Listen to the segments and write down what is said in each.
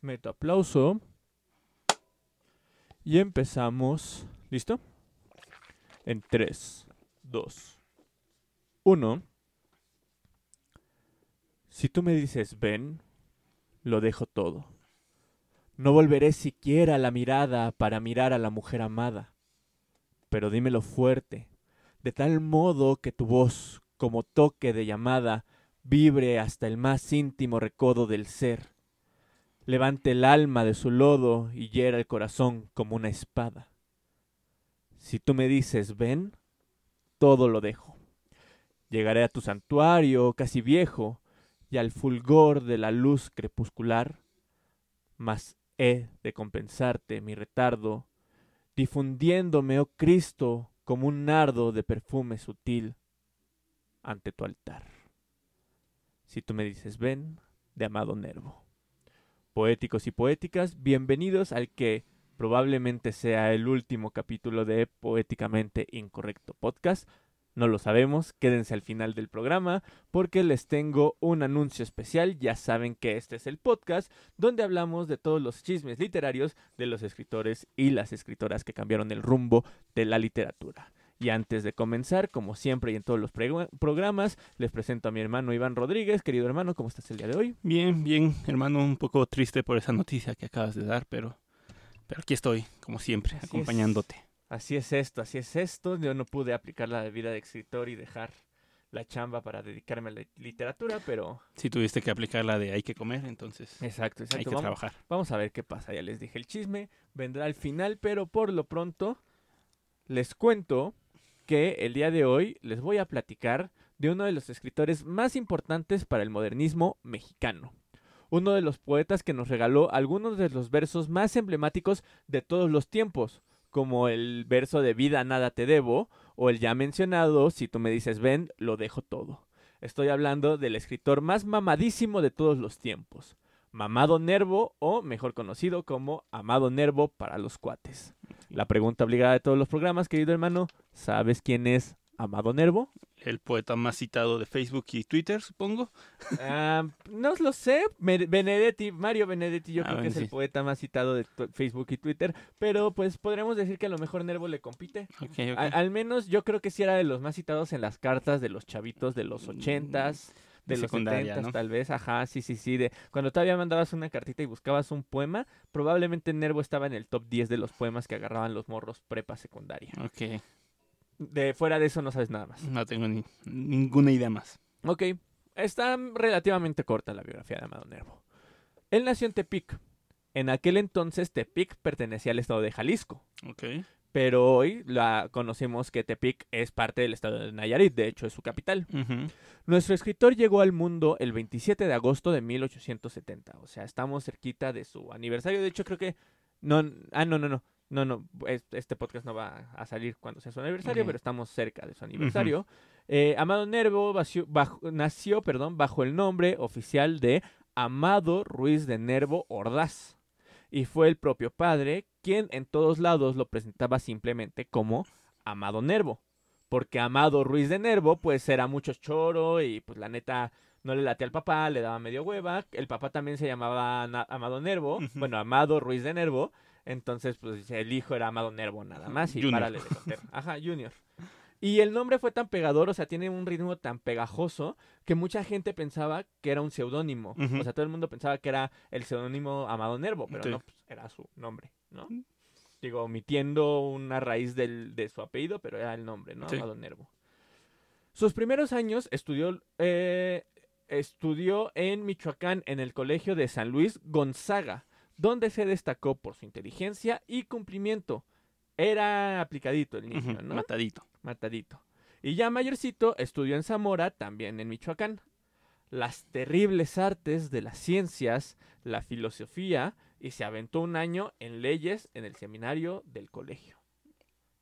Meto aplauso. Y empezamos. ¿Listo? En 3, 2, 1. Si tú me dices ven, lo dejo todo. No volveré siquiera la mirada para mirar a la mujer amada. Pero dímelo fuerte, de tal modo que tu voz, como toque de llamada, vibre hasta el más íntimo recodo del ser. Levante el alma de su lodo y hiera el corazón como una espada. Si tú me dices ven, todo lo dejo. Llegaré a tu santuario casi viejo y al fulgor de la luz crepuscular, mas he de compensarte mi retardo, difundiéndome, oh Cristo, como un nardo de perfume sutil ante tu altar. Si tú me dices ven, de amado Nervo. Poéticos y poéticas, bienvenidos al que probablemente sea el último capítulo de Poéticamente Incorrecto Podcast. No lo sabemos, quédense al final del programa porque les tengo un anuncio especial. Ya saben que este es el podcast donde hablamos de todos los chismes literarios de los escritores y las escritoras que cambiaron el rumbo de la literatura. Y antes de comenzar, como siempre y en todos los programas, les presento a mi hermano Iván Rodríguez. Querido hermano, ¿cómo estás el día de hoy? Bien, bien, hermano, un poco triste por esa noticia que acabas de dar, pero, pero aquí estoy, como siempre, acompañándote. Así es esto, así es esto. Yo no pude aplicar la vida de escritor y dejar la chamba para dedicarme a la literatura, pero... Si tuviste que aplicar la de hay que comer, entonces... Exacto, exacto. Hay que vamos, trabajar. Vamos a ver qué pasa. Ya les dije el chisme, vendrá al final, pero por lo pronto les cuento que el día de hoy les voy a platicar de uno de los escritores más importantes para el modernismo mexicano. Uno de los poetas que nos regaló algunos de los versos más emblemáticos de todos los tiempos, como el verso de Vida nada te debo, o el ya mencionado, si tú me dices ven, lo dejo todo. Estoy hablando del escritor más mamadísimo de todos los tiempos, Mamado Nervo, o mejor conocido como Amado Nervo para los cuates. La pregunta obligada de todos los programas, querido hermano, ¿sabes quién es Amado Nervo? El poeta más citado de Facebook y Twitter, supongo. Ah, no lo sé. Benedetti, Mario Benedetti, yo ah, creo que es el poeta más citado de Facebook y Twitter. Pero pues podremos decir que a lo mejor Nervo le compite. al menos yo creo que sí era de los más citados en las cartas de los chavitos de los ochentas de, los 70 tal vez, ajá, sí, sí, sí, de cuando todavía mandabas una cartita y buscabas un poema, probablemente Nervo estaba en el top 10 de los poemas que agarraban los morros prepa secundaria. Ok. De fuera de eso no sabes nada más. No tengo ni, ninguna idea más. Ok, está relativamente corta la biografía de Amado Nervo. Él nació en Tepic. En aquel entonces Tepic pertenecía al estado de Jalisco. Ok pero hoy la conocemos que Tepic es parte del estado de Nayarit, de hecho es su capital. Nuestro escritor llegó al mundo el 27 de agosto de 1870, o sea, estamos cerquita de su aniversario, de hecho creo que no ah no no no no, no, este podcast no va a salir cuando sea su aniversario, pero estamos cerca de su aniversario. Eh, Amado Nervo nació perdón, bajo el nombre oficial de Amado Ruiz de Nervo Ordaz y fue el propio padre quien en todos lados lo presentaba simplemente como Amado Nervo. Porque Amado Ruiz de Nervo, pues era mucho choro y pues la neta no le latía al papá, le daba medio hueva. El papá también se llamaba Amado Nervo, bueno, Amado Ruiz de Nervo. Entonces, pues el hijo era Amado Nervo nada más y párale de contar. Ajá, Junior. Y el nombre fue tan pegador, o sea, tiene un ritmo tan pegajoso que mucha gente pensaba que era un seudónimo. O sea, todo el mundo pensaba que era el seudónimo Amado Nervo, pero no, pues, era su nombre, ¿no? Digo, omitiendo una raíz del, de su apellido, pero era el nombre, ¿no? Amado Nervo. Sus primeros años estudió, eh, estudió en Michoacán en el Colegio de San Luis Gonzaga, donde se destacó por su inteligencia y cumplimiento. Era aplicadito el niño, ¿no? Matadito matadito. Y ya mayorcito estudió en Zamora, también en Michoacán. Las terribles artes de las ciencias, la filosofía, y se aventó un año en leyes en el seminario del colegio.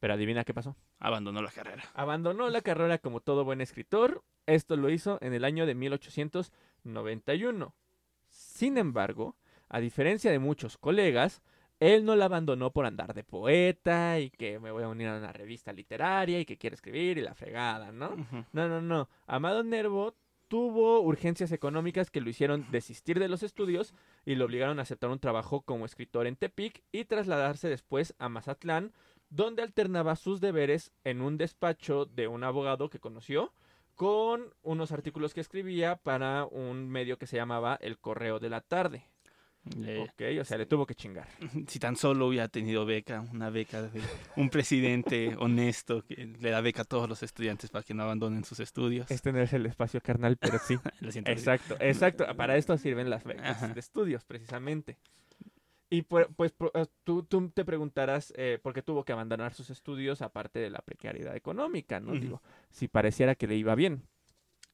Pero adivina qué pasó. Abandonó la carrera. Abandonó la carrera como todo buen escritor. Esto lo hizo en el año de 1891. Sin embargo, a diferencia de muchos colegas, él no la abandonó por andar de poeta y que me voy a unir a una revista literaria y que quiere escribir y la fregada, ¿no? No, no, no. Amado Nervo tuvo urgencias económicas que lo hicieron desistir de los estudios y lo obligaron a aceptar un trabajo como escritor en Tepic y trasladarse después a Mazatlán, donde alternaba sus deberes en un despacho de un abogado que conoció con unos artículos que escribía para un medio que se llamaba El Correo de la Tarde. Ok, o sea, le tuvo que chingar. Si tan solo hubiera tenido beca, una beca de un presidente honesto que le da beca a todos los estudiantes para que no abandonen sus estudios. Este no es el espacio carnal, pero sí. exacto, exacto. Para esto sirven las becas de estudios, precisamente. Y pues, pues tú, tú, te preguntarás eh, por qué tuvo que abandonar sus estudios aparte de la precariedad económica, ¿no? Digo, si pareciera que le iba bien.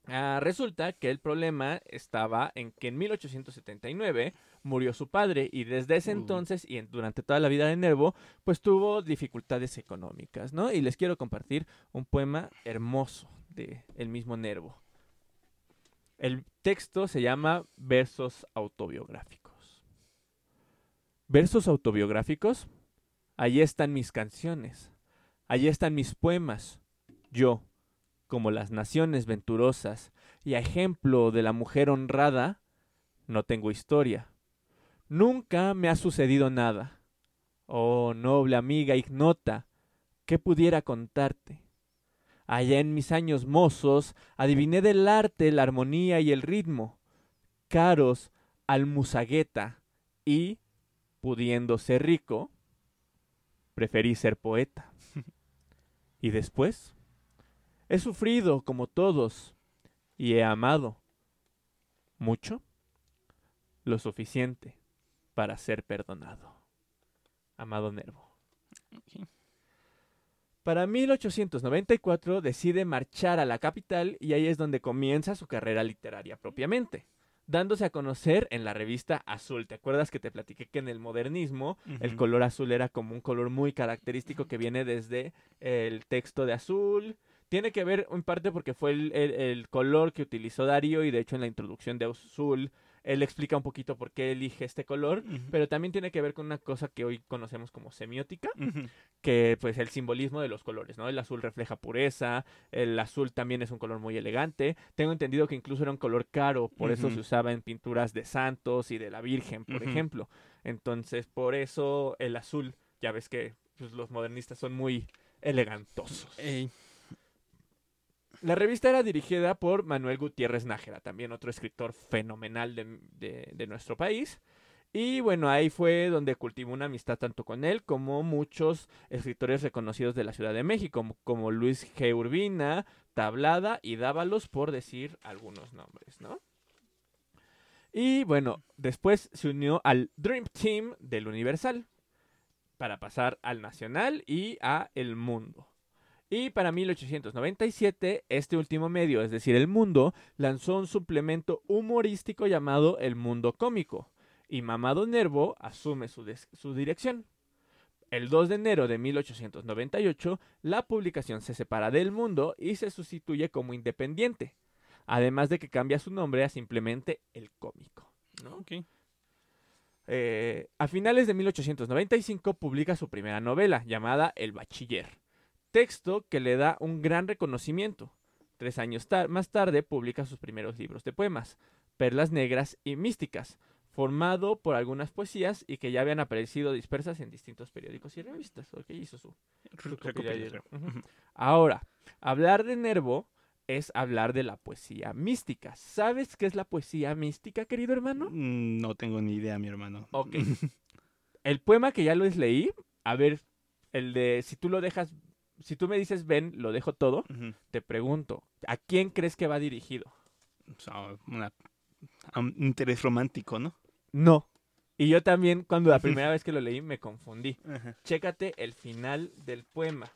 Ah, resulta que el problema estaba en que en 1879 murió su padre y desde ese entonces y durante toda la vida de Nervo pues tuvo dificultades económicas, ¿no? Y les quiero compartir un poema hermoso de el mismo Nervo. El texto se llama Versos autobiográficos. Versos autobiográficos, allí están mis canciones, allí están mis poemas. Yo, como las naciones venturosas, y a ejemplo de la mujer honrada, no tengo historia. Nunca me ha sucedido nada. Oh, noble amiga ignota, ¿qué pudiera contarte? Allá en mis años mozos adiviné del arte la armonía y el ritmo, caros al musagueta, y, pudiendo ser rico, preferí ser poeta. y después, He sufrido como todos y he amado. ¿Mucho? Lo suficiente para ser perdonado. Amado Nervo. Para 1894 decide marchar a la capital y ahí es donde comienza su carrera literaria propiamente, dándose a conocer en la revista Azul. ¿Te acuerdas que te platiqué que en el modernismo el color azul era como un color muy característico que viene desde el texto de azul, tiene que ver en parte porque fue el, color que utilizó Darío y de hecho en la introducción de Azul él explica un poquito por qué elige este color, pero también tiene que ver con una cosa que hoy conocemos como semiótica, que pues el simbolismo de los colores, ¿no? El azul refleja pureza, el azul también es un color muy elegante. Tengo entendido que incluso era un color caro, por eso se usaba en pinturas de santos y de la Virgen, por ejemplo. Entonces, por eso el azul, ya ves que pues, los modernistas son muy elegantosos. La revista era dirigida por Manuel Gutiérrez Nájera, también otro escritor fenomenal de, nuestro país. Y bueno, ahí fue donde cultivó una amistad tanto con él como muchos escritores reconocidos de la Ciudad de México, como, Luis G. Urbina, Tablada y Dávalos, por decir algunos nombres, ¿no? Y bueno, después se unió al Dream Team del Universal para pasar al Nacional y a El Mundo. Y para 1897, este último medio, es decir, El Mundo, lanzó un suplemento humorístico llamado El Mundo Cómico, y Mamado Nervo asume su, su dirección. El 2 de enero de 1898, la publicación se separa del Mundo y se sustituye como independiente, además de que cambia su nombre a simplemente El Cómico. Eh, a finales de 1895 publica su primera novela, llamada El Bachiller texto que le da un gran reconocimiento. Tres años más tarde publica sus primeros libros de poemas, Perlas Negras y Místicas, formado por algunas poesías y que ya habían aparecido dispersas en distintos periódicos y revistas. hizo su, Ahora, hablar de Nervo es hablar de la poesía mística. ¿Sabes qué es la poesía mística, querido hermano? Mm, no tengo ni idea, mi hermano. Ok. el poema que ya lo leí, a ver, el de si tú lo dejas si tú me dices ven, lo dejo todo, te pregunto, ¿a quién crees que va dirigido? un interés romántico, ¿no? No. Y yo también, cuando la primera vez que lo leí, me confundí. Chécate el final del poema.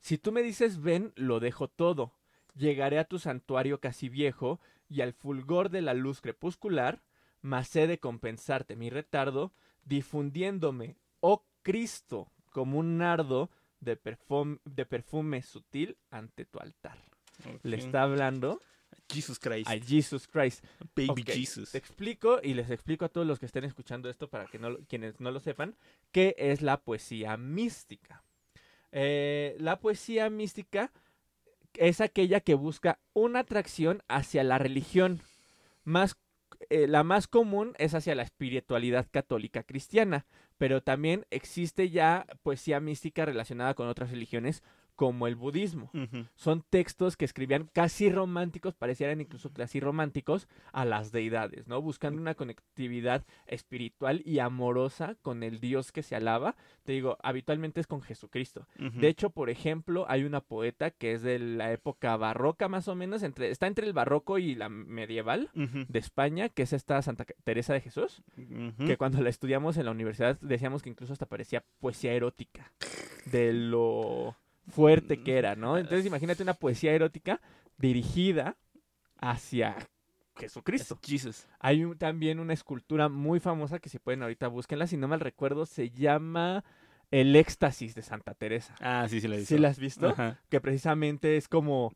Si tú me dices ven, lo dejo todo. Llegaré a tu santuario casi viejo y al fulgor de la luz crepuscular, mas he de compensarte mi retardo, difundiéndome, oh Cristo, como un nardo de, perfume, de perfume sutil ante tu altar. Le está hablando Jesus Christ. A Jesus Christ. Baby Jesus. Te explico y les explico a todos los que estén escuchando esto para que no, quienes no lo sepan, qué es la poesía mística. Eh, la poesía mística es aquella que busca una atracción hacia la religión. Más, eh, la más común es hacia la espiritualidad católica cristiana, pero también existe ya poesía mística relacionada con otras religiones como el budismo. Son textos que escribían casi románticos, parecieran incluso casi románticos, a las deidades, ¿no? Buscando una conectividad espiritual y amorosa con el Dios que se alaba. Te digo, habitualmente es con Jesucristo. De hecho, por ejemplo, hay una poeta que es de la época barroca más o menos, entre, está entre el barroco y la medieval de España, que es esta Santa Teresa de Jesús, que cuando la estudiamos en la universidad decíamos que incluso hasta parecía poesía erótica de lo fuerte que era, ¿no? Entonces imagínate una poesía erótica dirigida hacia Jesucristo. Jesus. Hay también una escultura muy famosa que si pueden ahorita búsquenla, si no mal recuerdo, se llama El éxtasis de Santa Teresa. Ah, sí, sí la he visto. ¿Sí la has visto? Que precisamente es como,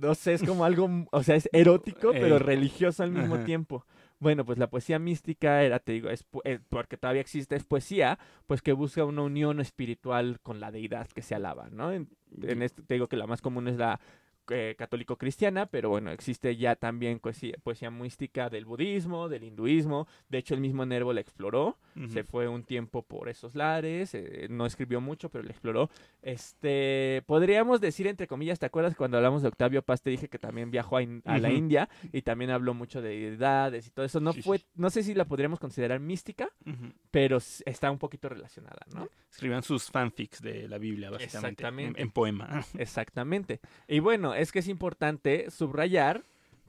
no sé, es como algo, o sea, es erótico, pero religioso al mismo tiempo. Bueno, pues la poesía mística era, te digo, es, eh, porque todavía existe, es poesía, pues que busca una unión espiritual con la deidad que se alaba, ¿no? En, en este, te digo que la más común es la eh, católico-cristiana, pero bueno, existe ya también poesía, poesía mística del budismo, del hinduismo. De hecho, el mismo Nervo la exploró. Se fue un tiempo por esos lares. Eh, no escribió mucho, pero la exploró. Este, podríamos decir, entre comillas, ¿te acuerdas cuando hablamos de Octavio Paz? Te dije que también viajó a, la India y también habló mucho de deidades y todo eso. No fue, no sé si la podríamos considerar mística, pero está un poquito relacionada, ¿no? Escribían sus fanfics de la Biblia, básicamente. Exactamente. En, poema. Exactamente. Y bueno, es que es importante subrayar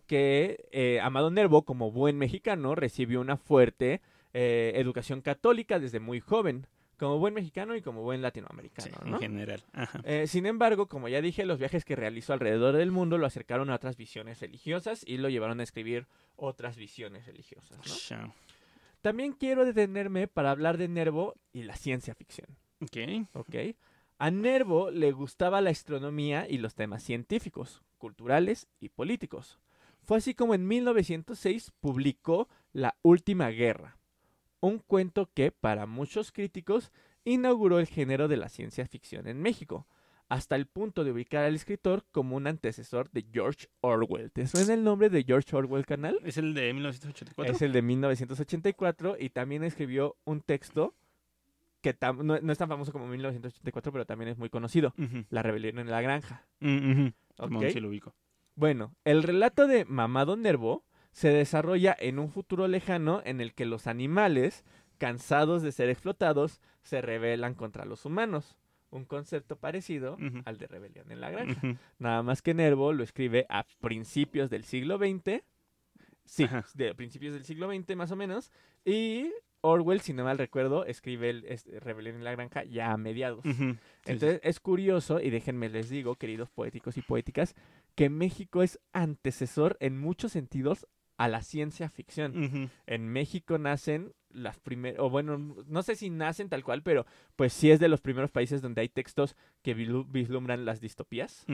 que eh, Amado Nervo, como buen mexicano, recibió una fuerte eh, educación católica desde muy joven como buen mexicano y como buen latinoamericano. En general. Eh, sin embargo, como ya dije, los viajes que realizó alrededor del mundo lo acercaron a otras visiones religiosas y lo llevaron a escribir otras visiones religiosas. También quiero detenerme para hablar de Nervo y la ciencia ficción. Ok. Ok. A Nervo le gustaba la astronomía y los temas científicos, culturales y políticos. Fue así como en 1906 publicó La Última Guerra, un cuento que, para muchos críticos, inauguró el género de la ciencia ficción en México, hasta el punto de ubicar al escritor como un antecesor de George Orwell. ¿Te suena el nombre de George Orwell, canal? Es el de 1984. Es el de 1984 y también escribió un texto que no, es tan famoso como 1984, pero también es muy conocido. La rebelión en la granja. Mm lo ubico. Bueno, el relato de Mamado Nervo se desarrolla en un futuro lejano en el que los animales, cansados de ser explotados, se rebelan contra los humanos. Un concepto parecido al de rebelión en la granja. Nada más que Nervo lo escribe a principios del siglo XX. Sí, de principios del siglo XX más o menos. Y Orwell, si no mal recuerdo, escribe el Rebelión en la Granja ya a mediados. Entonces es curioso, y déjenme les digo, queridos poéticos y poéticas, que México es antecesor en muchos sentidos a la ciencia ficción. En México nacen las primeras, o bueno, no sé si nacen tal cual, pero pues sí es de los primeros países donde hay textos que vislumbran las distopías.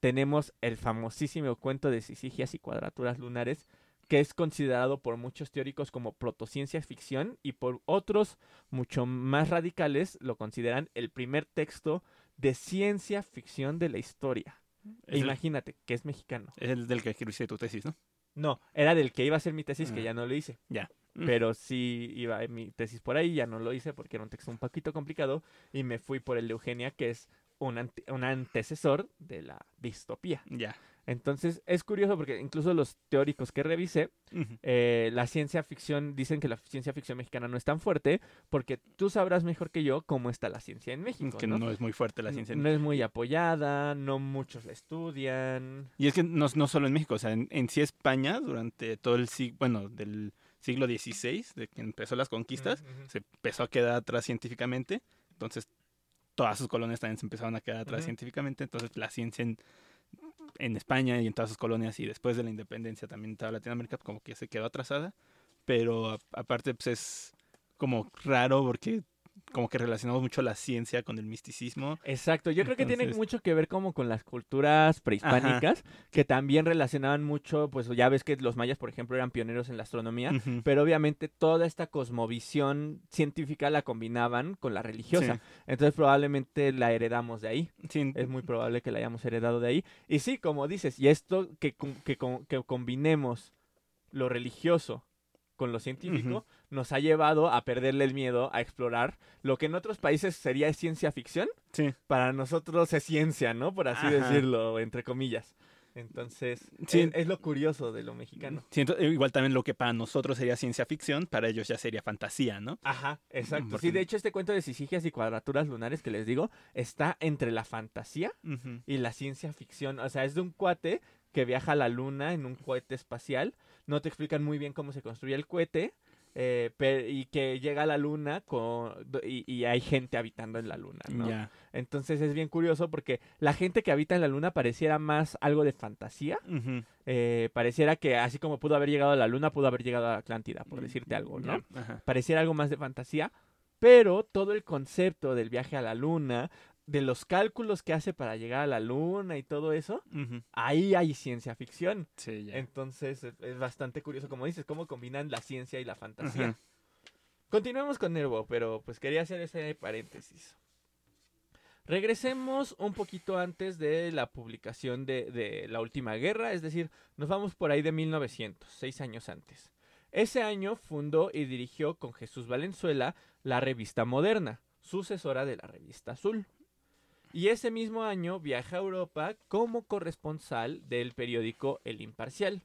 Tenemos el famosísimo cuento de Sisigias y Cuadraturas Lunares, que es considerado por muchos teóricos como protociencia ficción y por otros mucho más radicales lo consideran el primer texto de ciencia ficción de la historia. Imagínate, que es mexicano. Es el del que escribiste tu tesis, ¿no? No, era del que iba a hacer mi tesis, que ah. ya no lo hice. Ya. Pero sí iba mi tesis por ahí, ya no lo hice porque era un texto un poquito complicado y me fui por el de Eugenia, que es un, un antecesor de la distopía. Ya. Entonces es curioso porque incluso los teóricos que revisé, eh, la ciencia ficción, dicen que la ciencia ficción mexicana no es tan fuerte porque tú sabrás mejor que yo cómo está la ciencia en México. Que no, es muy fuerte la ciencia. No es muy apoyada, no muchos la estudian. Y es que no, no solo en México, o sea, en, sí España durante todo el siglo, bueno, del siglo XVI, de que empezó las conquistas, se empezó a quedar atrás científicamente, entonces todas sus colonias también se empezaron a quedar atrás científicamente, entonces la ciencia en en España y en todas sus colonias y después de la independencia también toda Latinoamérica como que se quedó atrasada, pero aparte pues es como raro porque como que relacionamos mucho la ciencia con el misticismo. Exacto, yo creo que tiene mucho que ver como con las culturas prehispánicas, que también relacionaban mucho, pues ya ves que los mayas, por ejemplo, eran pioneros en la astronomía, pero obviamente toda esta cosmovisión científica la combinaban con la religiosa. Entonces probablemente la heredamos de ahí. Es muy probable que la hayamos heredado de ahí. Y sí, como dices, y esto que, que, que combinemos lo religioso con lo científico, nos ha llevado a perderle el miedo a explorar lo que en otros países sería ciencia ficción. Sí. Para nosotros es ciencia, ¿no? Por así decirlo, entre comillas. Entonces, sí. es, lo curioso de lo mexicano. Siento, eh, igual también lo que para nosotros sería ciencia ficción, para ellos ya sería fantasía, ¿no? Ajá, exacto. Sí, de hecho, este cuento de sisigias y cuadraturas lunares que les digo está entre la fantasía y la ciencia ficción. O sea, es de un cuate que viaja a la luna en un cohete espacial no te explican muy bien cómo se construye el cohete. Eh, y que llega a la luna con, y, hay gente habitando en la luna, ¿no? Entonces es bien curioso porque la gente que habita en la luna pareciera más algo de fantasía. Eh, pareciera que así como pudo haber llegado a la luna, pudo haber llegado a Atlántida, por decirte algo, ¿no? Pareciera algo más de fantasía. Pero todo el concepto del viaje a la luna, de los cálculos que hace para llegar a la luna y todo eso, ahí hay ciencia ficción. Sí, ya. Entonces es, bastante curioso, como dices, cómo combinan la ciencia y la fantasía. Continuemos con Nervo, pero pues quería hacer ese paréntesis. Regresemos un poquito antes de la publicación de, de, La Última Guerra, es decir, nos vamos por ahí de 1900, seis años antes. Ese año fundó y dirigió con Jesús Valenzuela la revista Moderna, sucesora de la revista Azul. Y ese mismo año viaja a Europa como corresponsal del periódico El Imparcial.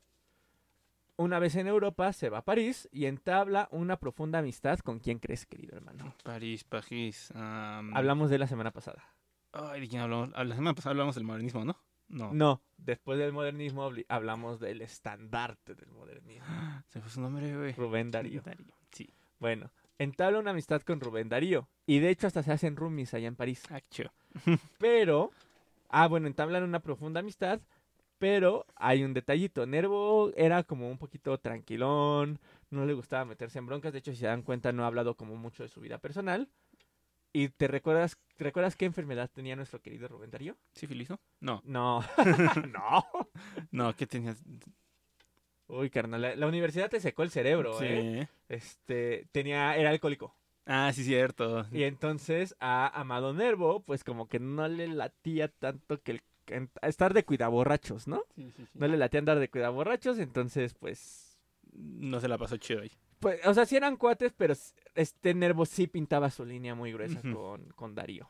Una vez en Europa se va a París y entabla una profunda amistad con quien crees, querido hermano. París, París. Hablamos de la semana pasada. Ay, ¿de quién hablamos? Ah, la semana pasada hablamos del modernismo, ¿no? No. No, después del modernismo hablamos del estandarte del modernismo. Se fue su nombre, güey. Rubén Darío. Darío. Sí. Bueno, entabla una amistad con Rubén Darío. Y de hecho hasta se hacen roomies allá en París. Ah, pero, ah, bueno, entablan una profunda amistad, pero hay un detallito. Nervo era como un poquito tranquilón, no le gustaba meterse en broncas. De hecho, si se dan cuenta, no ha hablado como mucho de su vida personal. ¿Y te recuerdas, recuerdas qué enfermedad tenía nuestro querido Rubén Darío? ¿Sífilis, no? No. no. no, ¿qué tenías? Uy, carnal, la, universidad te secó el cerebro, sí. ¿eh? Este, tenía, era alcohólico. Ah, sí, cierto. Y entonces a Amado Nervo, pues como que no le latía tanto que el estar de cuidaborrachos, ¿no? Sí, sí, sí. No le latía andar de cuidaborrachos, entonces pues... No se la pasó chido ahí. Pues, o sea, sí eran cuates, pero este Nervo sí pintaba su línea muy gruesa con, con Darío.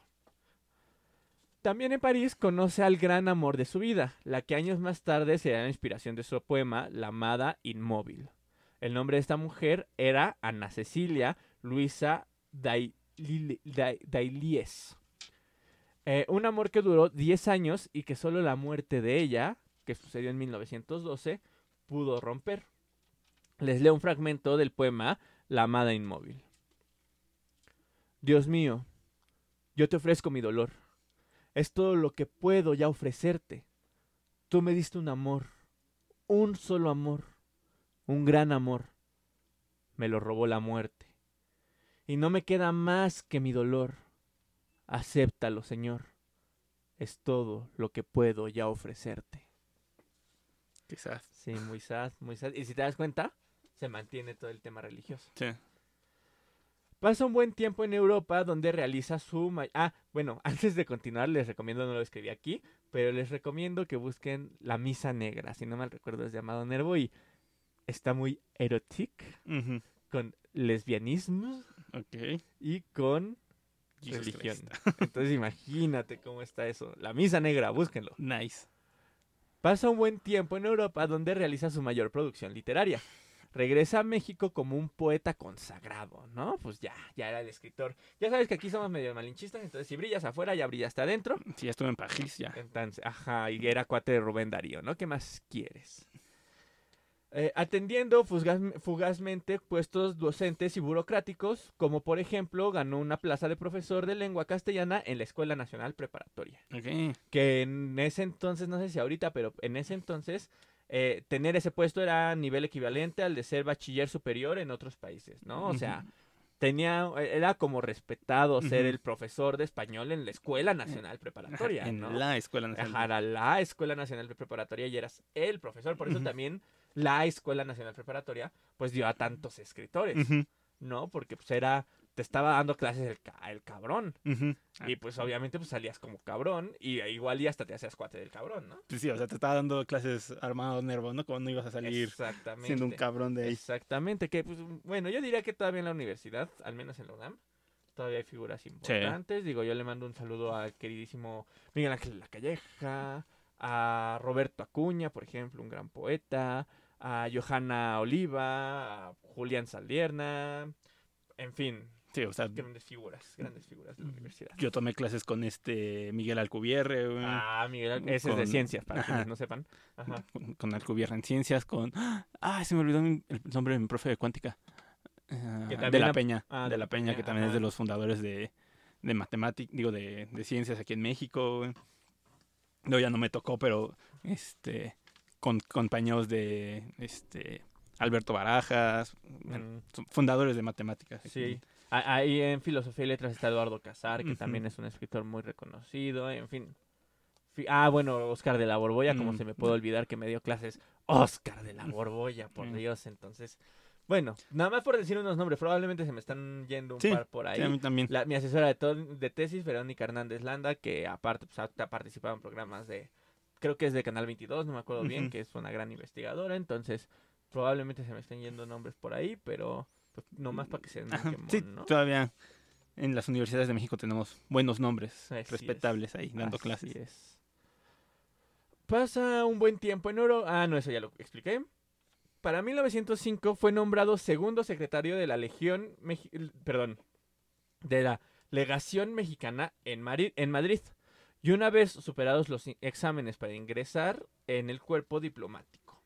También en París conoce al gran amor de su vida, la que años más tarde será la inspiración de su poema La amada inmóvil. El nombre de esta mujer era Ana Cecilia Luisa Dailies. Eh, un amor que duró 10 años y que solo la muerte de ella, que sucedió en 1912, pudo romper. Les leo un fragmento del poema La amada inmóvil. Dios mío, yo te ofrezco mi dolor. Es todo lo que puedo ya ofrecerte. Tú me diste un amor, un solo amor, un gran amor. Me lo robó la muerte y no me queda más que mi dolor. Acéptalo, Señor. Es todo lo que puedo ya ofrecerte. Quizás. Sí, muy sad, muy sad. Y si te das cuenta, se mantiene todo el tema religioso. Sí. Pasa un buen tiempo en Europa donde realiza su... Ah, bueno, antes de continuar les recomiendo, no lo escribí aquí, pero les recomiendo que busquen La Misa Negra, si no mal recuerdo es llamado Nervo y está muy erotic, con lesbianismo, y con religión. Entonces imagínate cómo está eso. La misa negra, búsquenlo. Nice. Pasa un buen tiempo en Europa donde realiza su mayor producción literaria. Regresa a México como un poeta consagrado, ¿no? Pues ya, ya era el escritor. Ya sabes que aquí somos medio malinchistas, entonces si brillas afuera, ya brillaste adentro. Sí, estuve en París, ya. Entonces, ajá, y era cuate de Rubén Darío, ¿no? ¿Qué más quieres? Eh, atendiendo fugazmente puestos docentes y burocráticos, como por ejemplo ganó una plaza de profesor de lengua castellana en la Escuela Nacional Preparatoria. Que en ese entonces, no sé si ahorita, pero en ese entonces eh, tener ese puesto era nivel equivalente al de ser bachiller superior en otros países, ¿no? O sea, tenía, era como respetado ser el profesor de español en la Escuela Nacional Preparatoria, en ¿no? la Escuela Nacional. Ajá, era la Escuela Nacional Preparatoria y eras el profesor, por eso también la Escuela Nacional Preparatoria pues dio a tantos escritores, ¿no? Porque pues era, te estaba dando clases el, ca- el cabrón. Y pues obviamente pues salías como cabrón y igual y hasta te hacías cuate del cabrón, ¿no? Pues sí, o sea, te estaba dando clases armado nervo, ¿no? Como no ibas a salir siendo un cabrón de ahí. Exactamente, que pues bueno, yo diría que todavía en la universidad, al menos en la UNAM, todavía hay figuras importantes. Digo, yo le mando un saludo al queridísimo Miguel Ángel Lacalleja, a Roberto Acuña, por ejemplo, un gran poeta, a Johanna Oliva, a Julián Saldierna, en fin, Sí, o sea, grandes figuras, grandes figuras de la universidad. yo tomé clases con este Miguel Alcubierre, Ah, Miguel, ese es de ciencias, para Ajá. quienes no sepan. Ajá. con, Alcubierre en ciencias, con... Ah, se me olvidó el nombre de mi profe de cuántica. Ah, Que de la Peña, ah, de la Peña, que también es de los fundadores de, de matemáticas, digo, de, de ciencias aquí en México. No, ya no me tocó, pero este con compañeros de este Alberto Barajas, Mm. fundadores de matemáticas. Sí. Ahí en Filosofía y Letras está Eduardo Casar, que también es un escritor muy reconocido, en fin. Fi- Ah, bueno, Oscar de la Borbolla, como Mm. se me puede olvidar que me dio clases Oscar de la Borbolla, por Mm. Dios, entonces... Bueno, nada más por decir unos nombres, probablemente se me están yendo un Sí, par por Sí, ahí. a mí también. La- mi asesora de, tesis, Verónica Hernández Landa, que aparte pues, ha, ha participado en programas de, creo que es de Canal 22, no me acuerdo bien, que es una gran investigadora, entonces probablemente se me estén yendo nombres por ahí, pero pues, nomás para que se sí, ¿no? todavía en las universidades de México tenemos buenos nombres Así es. respetables ahí dando Así clases. es. Pasa un buen tiempo en oro. Ah, no, eso ya lo expliqué. Para 1905 fue nombrado segundo secretario de la Legión, Meji- perdón, de la Legación Mexicana en, Mari- en Madrid. Y una vez superados los exámenes para ingresar en el cuerpo diplomático.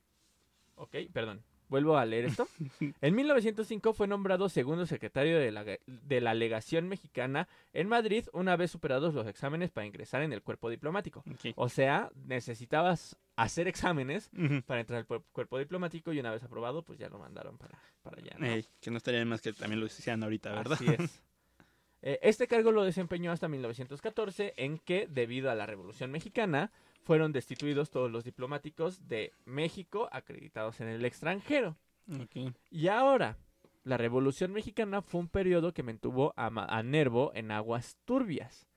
Ok, perdón. Vuelvo a leer esto. En 1905 fue nombrado segundo secretario de la, de la legación mexicana en Madrid una vez superados los exámenes para ingresar en el cuerpo diplomático. O sea, necesitabas hacer exámenes para entrar al cuerpo diplomático y una vez aprobado, pues ya lo mandaron para, para allá. ¿no? Ey, que no estaría más que también lo hicieran ahorita, ¿verdad? Así es. Eh, este cargo lo desempeñó hasta 1914, en que, debido a la Revolución Mexicana, fueron destituidos todos los diplomáticos de México acreditados en el extranjero. Y ahora, la Revolución Mexicana fue un periodo que mantuvo a, a Nervo en aguas turbias,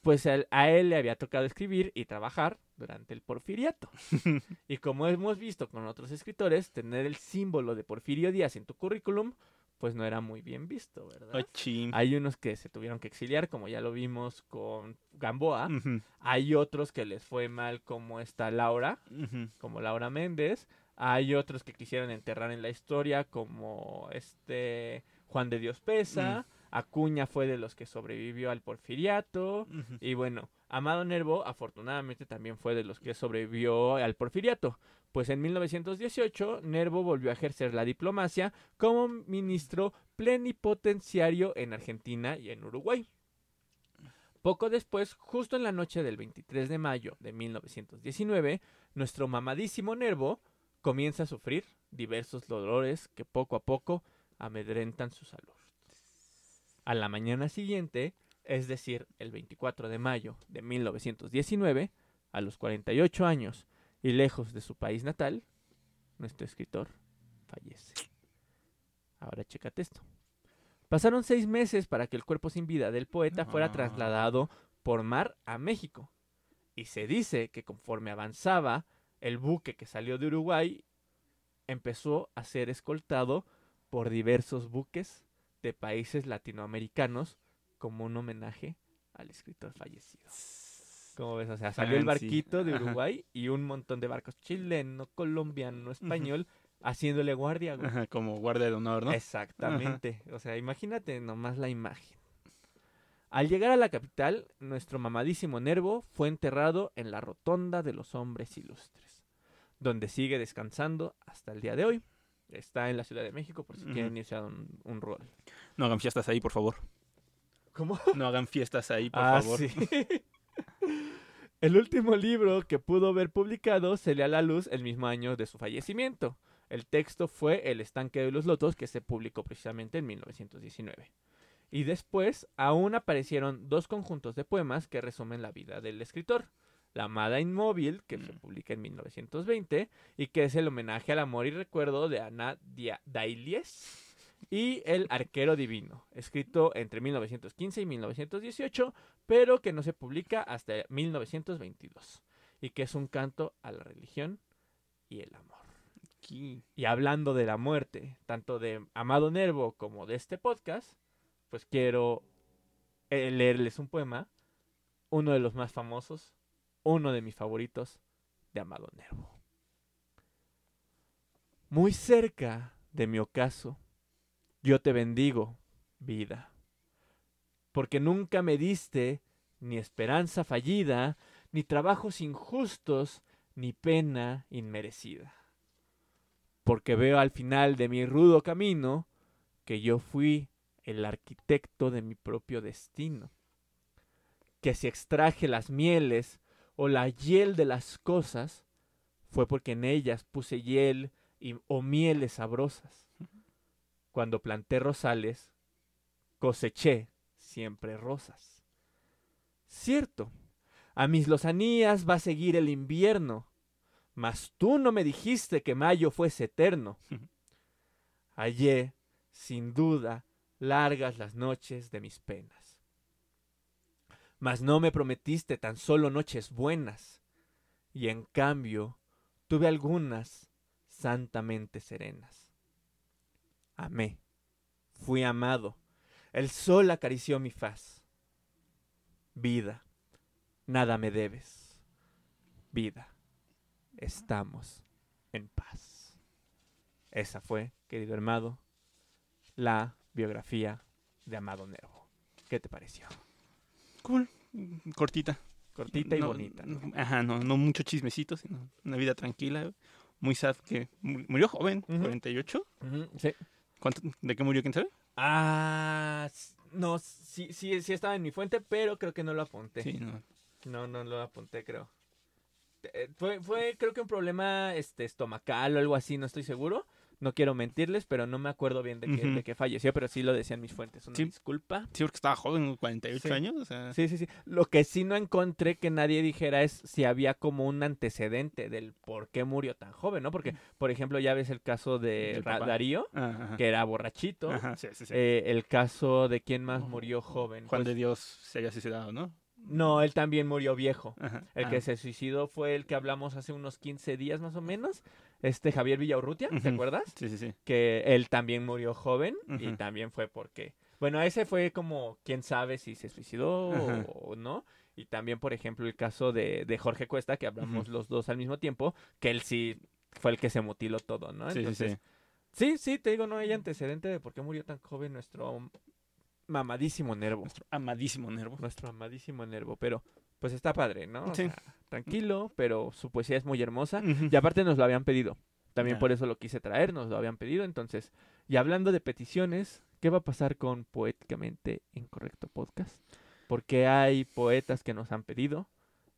pues a él, a él le había tocado escribir y trabajar durante el porfiriato. y como hemos visto con otros escritores, tener el símbolo de Porfirio Díaz en tu currículum, pues no era muy bien visto, ¿verdad? Ochín. Hay unos que se tuvieron que exiliar, como ya lo vimos con Gamboa. Hay otros que les fue mal, como esta Laura como Laura Méndez. Hay otros que quisieron enterrar en la historia, como este Juan de Dios Pesa. Acuña fue de los que sobrevivió al porfiriato. Y bueno, Amado Nervo afortunadamente también fue de los que sobrevivió al porfiriato. Pues en 1918 Nervo volvió a ejercer la diplomacia como ministro plenipotenciario en Argentina y en Uruguay. Poco después, justo en la noche del 23 de mayo de 1919, nuestro mamadísimo Nervo comienza a sufrir diversos dolores que poco a poco amedrentan su salud. A la mañana siguiente, es decir, el 24 de mayo de 1919, a los 48 años y lejos de su país natal, nuestro escritor fallece. Ahora chécate esto. Pasaron seis meses para que el cuerpo sin vida del poeta fuera Ah. trasladado por mar a México. Y se dice que conforme avanzaba, el buque que salió de Uruguay empezó a ser escoltado por diversos buques de países latinoamericanos como un homenaje al escritor fallecido. ¿Cómo ves? O sea, salió el barquito de. Uruguay y un montón de barcos chileno, colombiano, español, haciéndole guardia, güey. Ajá, como guardia de honor, ¿no? Exactamente. O sea, imagínate nomás la imagen. Al llegar a la capital, nuestro mamadísimo Nervo fue enterrado en la Rotonda de los Hombres Ilustres, donde sigue descansando hasta el día de hoy. Está en la Ciudad de México por si quieren irse a un, un rol. No hagan fiestas ahí, por favor. ¿Cómo? No hagan fiestas ahí, por Ah, favor. sí. El último libro que pudo ver publicado se le a la luz el mismo año de su fallecimiento. El texto fue El estanque de los lotos, que se publicó precisamente en 1919. Y después aún aparecieron dos conjuntos de poemas que resumen la vida del escritor. La Amada Inmóvil, que se publica en 1920 y que es el homenaje al amor y recuerdo de Ana Dia- Dailies. Y El Arquero Divino, escrito entre 1915 y 1918, pero que no se publica hasta 1922. Y que es un canto a la religión y el amor. Aquí. Y hablando de la muerte, tanto de Amado Nervo como de este podcast, pues quiero eh, leerles un poema, uno de los más famosos, uno de mis favoritos, de Amado Nervo. Muy cerca de mi ocaso, yo te bendigo, vida, porque nunca me diste ni esperanza fallida, ni trabajos injustos, ni pena inmerecida porque veo al final de mi rudo camino que yo fui el arquitecto de mi propio destino, que si extraje las mieles o la hiel de las cosas, fue porque en ellas puse hiel y, o mieles sabrosas. Cuando planté rosales, coseché siempre rosas. Cierto, a mis lozanías va a seguir el invierno, mas tú no me dijiste que mayo fuese eterno. Hallé, sin duda, largas las noches de mis penas. Mas no me prometiste tan solo noches buenas, y en cambio tuve algunas santamente serenas. Amé, fui amado, el sol acarició mi faz. Vida, nada me debes. Vida estamos en paz. Esa fue, querido Armado, la biografía de Amado Nervo. ¿Qué te pareció? Cool. Cortita. Cortita y No, bonita. Ajá, no, no mucho chismecito, sino una vida tranquila. Muy sad que mu- murió joven, Ujú. 48. Ujú, sí. ¿Cuánto- ¿De qué murió? ¿Quién sabe? Ah, no, sí, sí, sí estaba en mi fuente, pero creo que no lo apunté. Sí, no. No, no lo apunté, creo. Eh, Fue, fue, creo que un problema este, estomacal o algo así, no estoy seguro. No quiero mentirles, pero no me acuerdo bien de qué falleció, pero sí lo decían mis fuentes. Una Sí. disculpa. Sí, porque estaba joven, 48 Sí. años. O sea, Sí, sí, sí. Lo que sí no encontré que nadie dijera es si había como un antecedente del por qué murió tan joven, ¿no? Porque, por ejemplo, ya ves el caso de. Darío, Ajá. que era borrachito. Ajá, sí, sí, sí. Eh, el caso de quién más Ujú. murió joven. Juan Pues, de Dios se había suicidado, ¿no? No, él también murió viejo. Ajá. El que se suicidó fue el que hablamos hace unos 15 días más o menos. Este Javier Villaurrutia, ¿te acuerdas? Sí, sí, sí. Que él también murió joven y también fue porque... Bueno, ese fue como, quién sabe si se suicidó o no. Y también, por ejemplo, el caso de, de Jorge Cuesta, que hablamos los dos al mismo tiempo, que él sí fue el que se mutiló todo, ¿no? Sí, sí, Entonces, sí. sí, sí, te digo, no hay antecedente de por qué murió tan joven nuestro mamadísimo Nervo. Nuestro amadísimo Nervo. Nuestro amadísimo Nervo, pero pues está padre, ¿no? O Sí. sea, tranquilo, pero su poesía es muy hermosa. Y aparte nos lo habían pedido. También por eso lo quise traer, nos lo habían pedido. Entonces, y hablando de peticiones, ¿qué va a pasar con Poéticamente Incorrecto Podcast? Porque hay poetas que nos han pedido.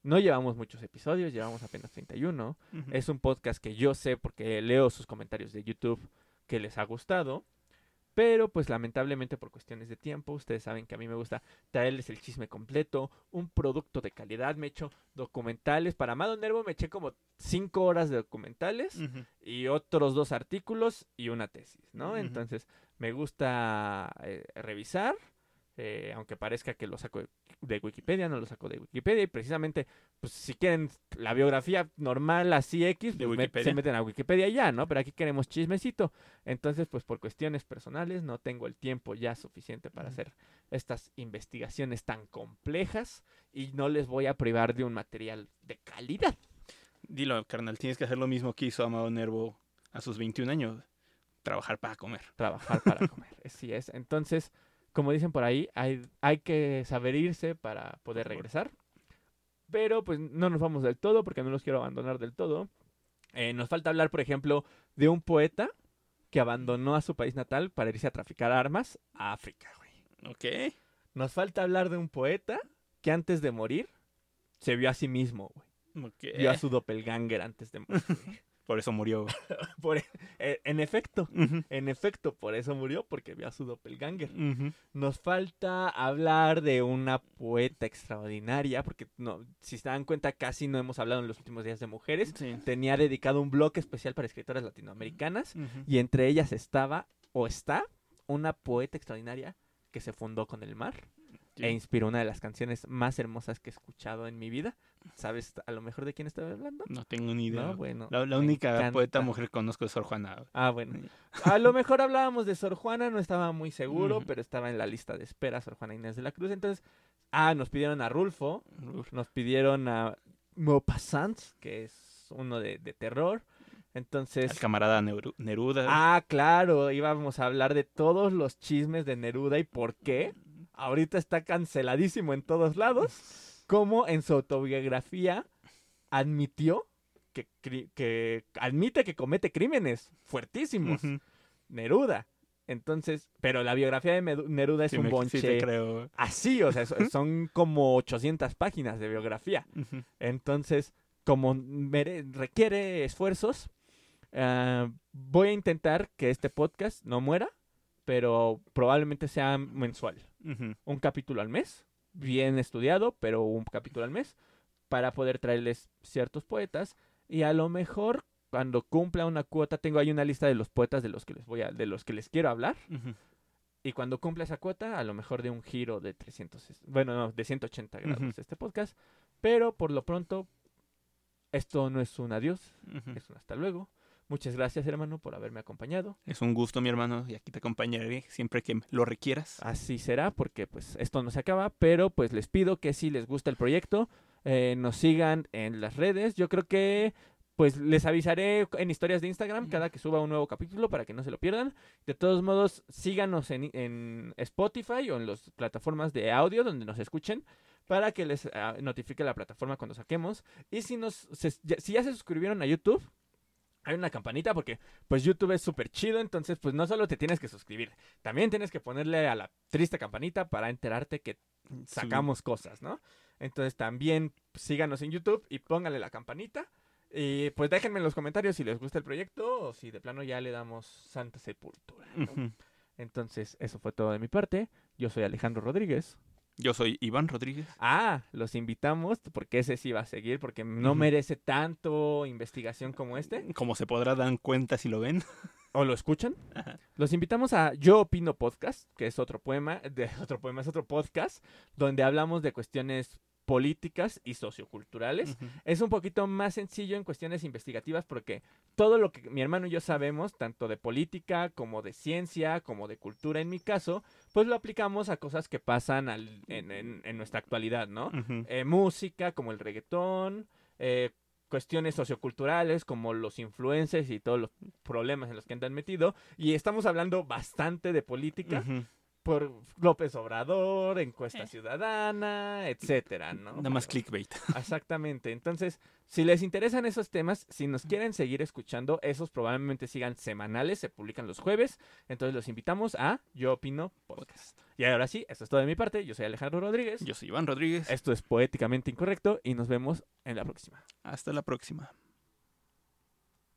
No llevamos muchos episodios, llevamos apenas 31. Ujú. Es un podcast que yo sé porque leo sus comentarios de YouTube que les ha gustado. Pero pues lamentablemente por cuestiones de tiempo, ustedes saben que a mí me gusta traerles el chisme completo, un producto de calidad. Me he hecho documentales. Para Amado Nervo me eché como cinco horas de documentales y otros dos artículos y una tesis, ¿no? Entonces me gusta eh, revisar, eh, aunque parezca que lo saco de, Wikipedia, no lo saco de Wikipedia y precisamente, pues si quieren la biografía normal así X, pues, met- se meten a Wikipedia ya, ¿no? Pero aquí queremos chismecito. Entonces, pues por cuestiones personales no tengo el tiempo ya suficiente para hacer estas investigaciones tan complejas y no les voy a privar de un material de calidad. Dilo, carnal, tienes que hacer lo mismo que hizo Amado Nervo a sus 21 años. Trabajar para comer. trabajar para comer. Así es. Entonces, como dicen por ahí, hay, hay que saber irse para poder regresar. Pero pues no nos vamos del todo porque no los quiero abandonar del todo. Eh, nos falta hablar, por ejemplo, de un poeta que abandonó a su país natal para irse a traficar armas a África, güey. Ok. Nos falta hablar de un poeta que antes de morir se vio a sí mismo, güey. Ok. Vio a su doppelganger antes de morir. güey. Por eso murió. Por, eh, en efecto, en efecto, por eso murió, porque vio a su doppelganger. Nos falta hablar de una poeta extraordinaria, porque no, si se dan cuenta, casi no hemos hablado en los últimos días de mujeres. Tenía dedicado un bloque especial para escritoras latinoamericanas, y entre ellas estaba, o está, una poeta extraordinaria que se fundó con el mar e inspiró una de las canciones más hermosas que he escuchado en mi vida. ¿Sabes a lo mejor de quién estaba hablando? No tengo ni idea. bueno, la, única poeta mujer que conozco es Sor Juana. Ah, bueno. A lo mejor hablábamos de Sor Juana, no estaba muy seguro, pero estaba en la lista de espera Sor Juana Inés de la Cruz. Entonces, ah, nos pidieron a Rulfo, nos pidieron a Maupassant, que es uno de, de terror. Entonces. El camarada Neruda. Ah, claro, íbamos a hablar de todos los chismes de Neruda y por qué ahorita está canceladísimo en todos lados, como en su autobiografía admitió que, que admite que comete crímenes fuertísimos. Neruda. Entonces, pero la biografía de Neruda es un bonche creo. así, o sea, son como 800 páginas de biografía. Entonces, como requiere esfuerzos, ah, voy a intentar que este podcast no muera, pero probablemente sea mensual. Un capítulo al mes, bien estudiado, pero un capítulo al mes, para poder traerles ciertos poetas. Y a lo mejor cuando cumpla una cuota, tengo ahí una lista de los poetas de los que les voy a, de los que les quiero hablar. Y cuando cumpla esa cuota, a lo mejor de un giro de 300, bueno, no, de 180 grados este podcast. Pero por lo pronto, esto no es un adiós, es un hasta luego. Muchas gracias, hermano, por haberme acompañado. Es un gusto, mi hermano, y aquí te acompañaré siempre que lo requieras. Así será, porque pues esto no se acaba, pero pues les pido que si les gusta el proyecto, eh, nos sigan en las redes. Yo creo que pues les avisaré en historias de Instagram cada que suba un nuevo capítulo para que no se lo pierdan. De todos modos, síganos en, en Spotify o en las plataformas de audio donde nos escuchen para que les ah, notifique la plataforma cuando saquemos. Y si, nos, si ya se suscribieron a YouTube, hay una campanita porque pues YouTube es súper chido, entonces pues no solo te tienes que suscribir, también tienes que ponerle a la triste campanita para enterarte que sacamos cosas, ¿no? Entonces también síganos en YouTube y pónganle la campanita. Y pues déjenme en los comentarios si les gusta el proyecto o si de plano ya le damos santa sepultura. Entonces eso fue todo de mi parte. Yo soy Alejandro Rodríguez. Yo soy Iván Rodríguez. Ah, los invitamos porque ese sí va a seguir porque no merece tanto investigación como este. Como se podrá dar cuenta si lo ven. O lo escuchan. Los invitamos a Yo Opino Podcast, que es otro poema, de otro poema, es otro podcast, donde hablamos de cuestiones políticas y socioculturales. Es un poquito más sencillo en cuestiones investigativas porque todo lo que mi hermano y yo sabemos, tanto de política como de ciencia, como de cultura en mi caso, pues lo aplicamos a cosas que pasan en, nuestra actualidad, ¿no? Eh, música como el reggaetón, eh, cuestiones socioculturales como los influencers y todos los problemas en los que han metido. Y estamos hablando bastante de política por López Obrador, encuesta ciudadana, etcétera, ¿no? Nada más clickbait. Exactamente. Entonces, si les interesan esos temas, si nos quieren seguir escuchando, esos probablemente sigan semanales, se publican los jueves. Entonces los invitamos a Yo Opino Podcast. Y ahora sí, esto es todo de mi parte. Yo soy Alejandro Rodríguez. Yo soy Iván Rodríguez. Esto es Poéticamente Incorrecto y nos vemos en la próxima. Hasta la próxima.